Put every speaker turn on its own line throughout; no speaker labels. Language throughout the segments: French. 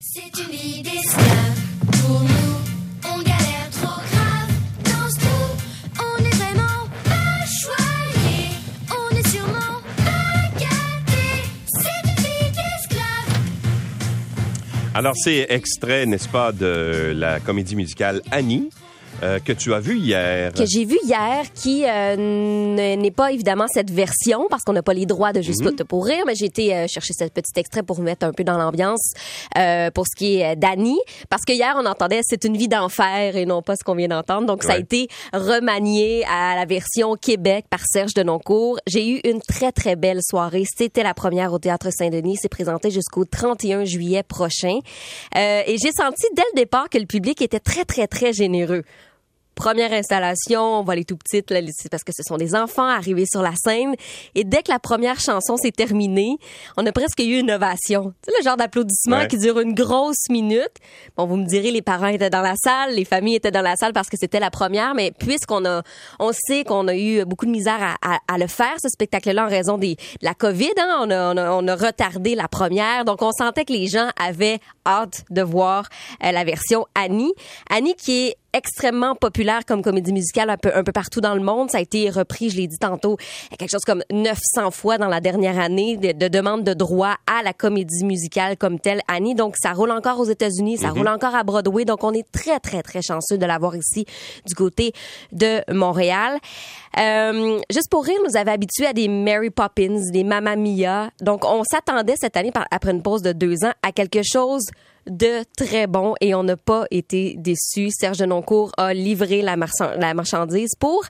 C'est une vie d'esclave pour nous. On galère trop grave dans ce trou. On est vraiment pas choyés. On est sûrement pas gâtés. C'est une vie d'esclave.
Alors, c'est extrait, n'est-ce pas, de la comédie musicale Annie, euh, que tu as vu hier.
que j'ai vu hier, qui euh, n'est pas évidemment cette version parce qu'on n'a pas les droits de Juste
Mhm.
pour rire, mais j'ai été euh, chercher ce petit extrait pour mettre un peu dans l'ambiance euh, pour ce qui est euh, d'Annie, parce que hier on entendait c'est une vie d'enfer et non pas ce qu'on vient d'entendre, donc ça a été remanié à la version Québec par Serge Denoncourt. J'ai eu une très très belle soirée. C'était la première au théâtre Saint-Denis. C'est présenté jusqu'au 31 juillet prochain, Euh, et j'ai senti dès le départ que le public était très très très généreux première installation, on voit les tout petites, là, parce que ce sont des enfants arrivés sur la scène. Et dès que la première chanson s'est terminée, on a presque eu une ovation. Tu sais, le genre d'applaudissement
Ouais.
qui dure une grosse minute. Bon, vous me direz, les parents étaient dans la salle, les familles étaient dans la salle parce que c'était la première, mais puisqu'on a, on sait qu'on a eu beaucoup de misère à, à- à le faire, ce spectacle-là, en raison des, de la COVID, hein, on, a, on, a, on a retardé la première. Donc, on sentait que les gens avaient hâte de voir euh, la version Annie. Annie qui est extrêmement populaire comme comédie musicale un peu, un peu partout dans le monde. Ça a été repris, je l'ai dit tantôt, quelque chose comme 900 fois dans la dernière année de, de demande de droit à la comédie musicale comme telle, Annie. Donc, ça roule encore aux États-Unis, ça roule encore à Broadway. Donc, on est très, très, très chanceux de l'avoir ici du côté de Montréal. Euh, juste pour rire, nous avait habitués à des Mary Poppins, des Mamma Mia. Donc, on s'attendait cette année, par- après une pause de deux ans, à quelque chose de très bon et on n'a pas été déçus. Serge Denoncourt a livré la, marchand- la marchandise pour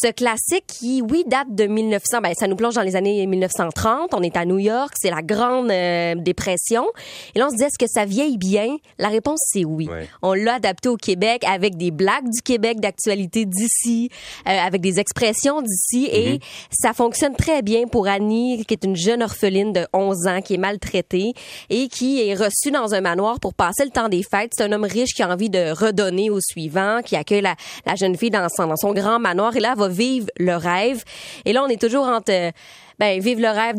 ce classique qui, oui, date de 1900. Ben, ça nous plonge dans les années 1930. On est à New York. C'est la grande euh, dépression. Et là, on se disait, est-ce que ça vieillit bien? La réponse, c'est oui.
Ouais.
On l'a adapté au Québec avec des blagues du Québec d'actualité d'ici, euh, avec des expressions d'ici et ça fonctionne très bien pour Annie, qui est une jeune orpheline de 11 ans qui est maltraitée et qui est reçue dans un manoir pour passer le temps des fêtes. C'est un homme riche qui a envie de redonner au suivant, qui accueille la, la jeune fille dans son, dans son grand manoir et là, elle va vivre le rêve. Et là, on est toujours entre... euh, ben vivre le rêve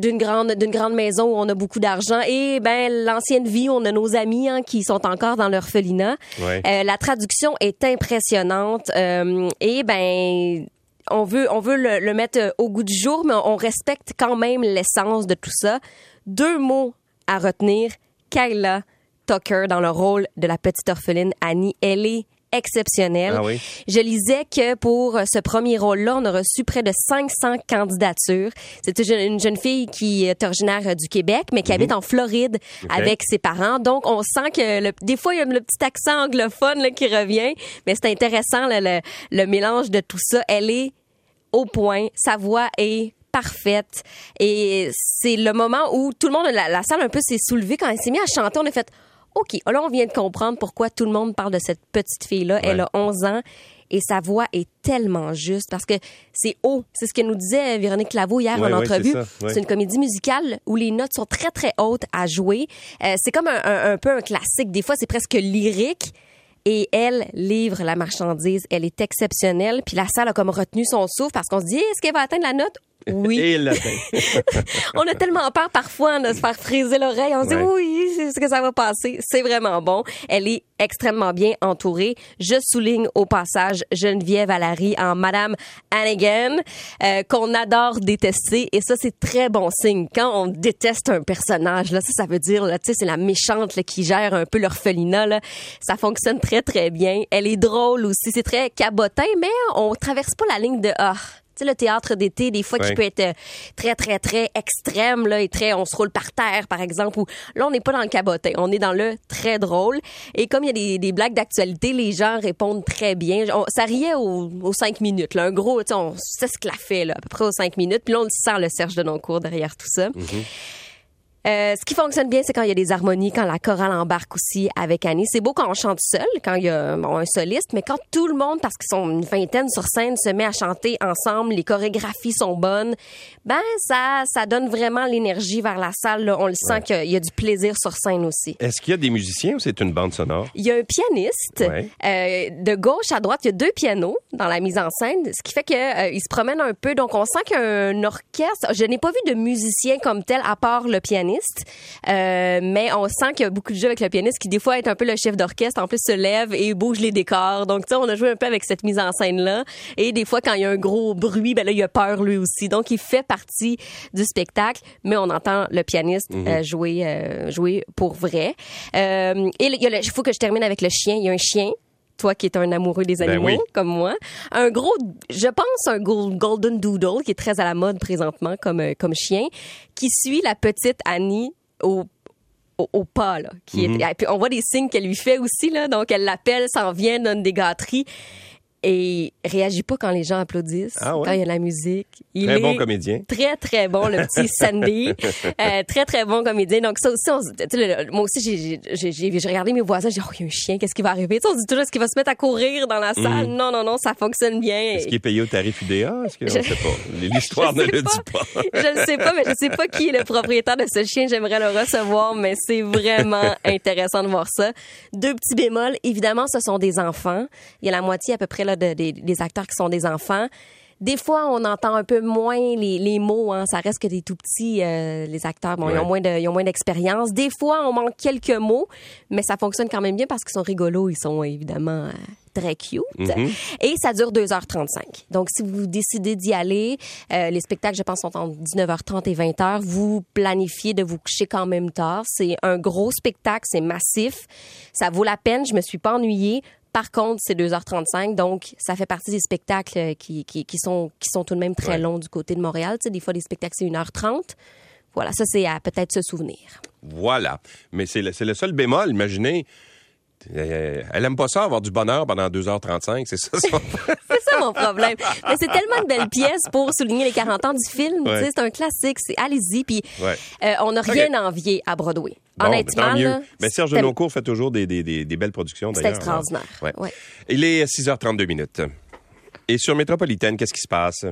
d'une grande d'une grande maison où on a beaucoup d'argent et ben l'ancienne vie où on a nos amis hein, qui sont encore dans l'orphelinat.
Ouais.
Euh, la traduction est impressionnante euh, et ben on veut on veut le, le mettre euh, au goût du jour mais on respecte quand même l'essence de tout ça. Deux mots à retenir Kyla Tucker dans le rôle de la petite orpheline Annie, elle est exceptionnelle.
Ah oui?
Je lisais que pour ce premier rôle-là, on a reçu près de 500 candidatures. C'est une jeune- une jeune fille qui est originaire euh, du Québec, mais qui habite en Floride avec ses parents. Donc, on sent que le- des fois, il y a le petit accent anglophone là, qui revient, mais c'est intéressant là, le, le mélange de tout ça. Elle est au point. Sa voix est parfaite. Et c'est le moment où tout le monde, la, la salle un peu s'est soulevée quand elle s'est mise à chanter. On a fait, OK, là, on vient de comprendre pourquoi tout le monde parle de cette petite fille-là. Elle a 11 ans. Et sa voix est tellement juste parce que c'est haut. C'est ce que nous disait Véronique Laveau hier en entrevue.
c'est
une comédie musicale où les notes sont très, très hautes à jouer. Euh, c'est comme un, un- un peu un classique. Des fois, c'est presque lyrique. Et elle livre la marchandise. Elle est exceptionnelle. Puis la salle a comme retenu son souffle parce qu'on se dit, est-ce qu'elle va atteindre la note? Oui.
Et l'atteint.
On a tellement peur parfois de se faire friser l'oreille. On se dit oui, c'est ce que ça va passer. C'est vraiment bon. Elle est extrêmement bien entourée. Je souligne au passage Geneviève Valerie en Madame Hannigan, euh, qu'on adore détester. Et ça, c'est très bon signe. Quand on déteste un personnage, là, ça, ça veut dire, là, tu sais, c'est la méchante là, qui gère un peu l'orphelinat. Là. Ça fonctionne très, très bien. Elle est drôle aussi. C'est très cabotin, mais on traverse pas la ligne de ah. Sais, le théâtre d'été, des fois,
Ouais.
qui peut être euh, très, très, très extrême, là, et très, on se roule par terre, par exemple, ou là, on n'est pas dans le cabotin, on est dans le très drôle. Et comme il y a des, des blagues d'actualité, les gens répondent très bien. On- ça riait aux, aux cinq minutes, là, un gros, tu sais, on s'esclaffait, là, à peu près aux cinq minutes, puis là, on sent le Serge de Noncourt derrière tout ça. Euh, ce qui fonctionne bien, c'est quand il y a des harmonies, quand la chorale embarque aussi avec Annie. C'est beau quand on chante seul, quand il y a bon, un soliste, mais quand tout le monde, parce qu'ils sont une vingtaine sur scène, se met à chanter ensemble, les chorégraphies sont bonnes, ben ça, ça donne vraiment l'énergie vers la salle. là. On le sent qu'il y a du plaisir sur scène aussi.
Est-ce qu'il y a des musiciens ou c'est une bande sonore?
Il y a un pianiste.
Ouais.
Euh, de gauche à droite, il y a deux pianos dans la mise en scène, ce qui fait que euh, se promène un peu. Donc, on sent qu'il y a un orchestre. Je n'ai pas vu de musicien comme tel, à part le pianiste. Pianiste, Euh, mais on sent qu'il y a beaucoup de jeux avec le pianiste qui des fois est un peu le chef d'orchestre, en plus se lève et bouge les décors. Donc, tu sais, on a joué un peu avec cette mise en scène-là. Et des fois, quand il y a un gros bruit, ben là, il a peur lui aussi. Donc, il fait partie du spectacle, mais on entend le pianiste euh, jouer, euh, jouer pour vrai. Et il y a le- il faut que je termine avec le chien. Il y a un chien toi qui es un amoureux des
Ben
animaux
oui.
comme moi, un gros, je pense un gol- golden doodle qui est très à la mode présentement comme euh, comme chien, qui suit la petite Annie au au, au pas là, qui
Mhm.
puis on voit des signes qu'elle lui fait aussi là, donc elle l'appelle, s'en vient, donne des gâteries et réagit pas quand les gens applaudissent,
Ah ouais?
quand il y a de la musique. Il
Très
est
bon comédien.
Très, très bon, le petit Sandy. Euh, très, très bon comédien. Donc, ça aussi, on le- moi aussi, j'ai- regardé mes voisins, j'ai dit, oh, il y a un chien, qu'est-ce qui va arriver? Tu sais, on se dit toujours, est-ce qu'il va se mettre à courir dans la salle? Non, non, non, ça fonctionne bien.
Est-ce qu'il est payé au tarif UDA? Est-ce que, on
Je-
ne sait pas. L'histoire ne le
pas.
dit pas.
je ne sais pas, mais je sais pas qui est le propriétaire de ce chien. J'aimerais le recevoir, mais c'est vraiment intéressant de voir ça. Deux petits bémols. Évidemment, ce sont des enfants. Il y a la moitié à peu près là, de- des, des acteurs qui sont des enfants. Des fois, on entend un peu moins les, les mots. Hein. Ça reste que des tout petits, euh, les acteurs. Bon, ils ont moins de, ils ont moins d'expérience. Des fois, on manque quelques mots, mais ça fonctionne quand même bien parce qu'ils sont rigolos. Ils sont évidemment euh, très cute. Et ça dure 2h35. Donc, si vous décidez d'y aller, euh, les spectacles, je pense, sont entre 19h30 et 20h. Vous planifiez de vous coucher quand même tard. C'est un gros spectacle, c'est massif. Ça vaut la peine. Je me suis pas ennuyée. Par contre, c'est 2h35, donc ça fait partie des spectacles euh, qui, qui, qui sont, qui sont tout de même très
Ouais.
longs du côté de Montréal. Tu sais, des fois, les spectacles, c'est 1h30. Voilà, ça, c'est à peut-être se souvenir.
Voilà. Mais c'est le, seul bémol. Imaginez, euh, elle aime pas ça, avoir du bonheur pendant 2h35. C'est ça son...
C'est ça mon problème. Mais c'est tellement une belle pièce pour souligner les 40 ans du film.
Ouais.
C'est un classique. C'est allez-y. Puis
Ouais.
euh, on n'a rien à envier à Broadway.
Bon,
Honnêtement,
tant mieux.
là,
Mais Serge
c'est-
Nocourt fait toujours des, des, des, des belles productions,
c'est
d'ailleurs.
extraordinaire.
Ouais.
Ouais.
Il est 6h32 minutes. Et sur Métropolitaine, qu'est-ce qui se passe?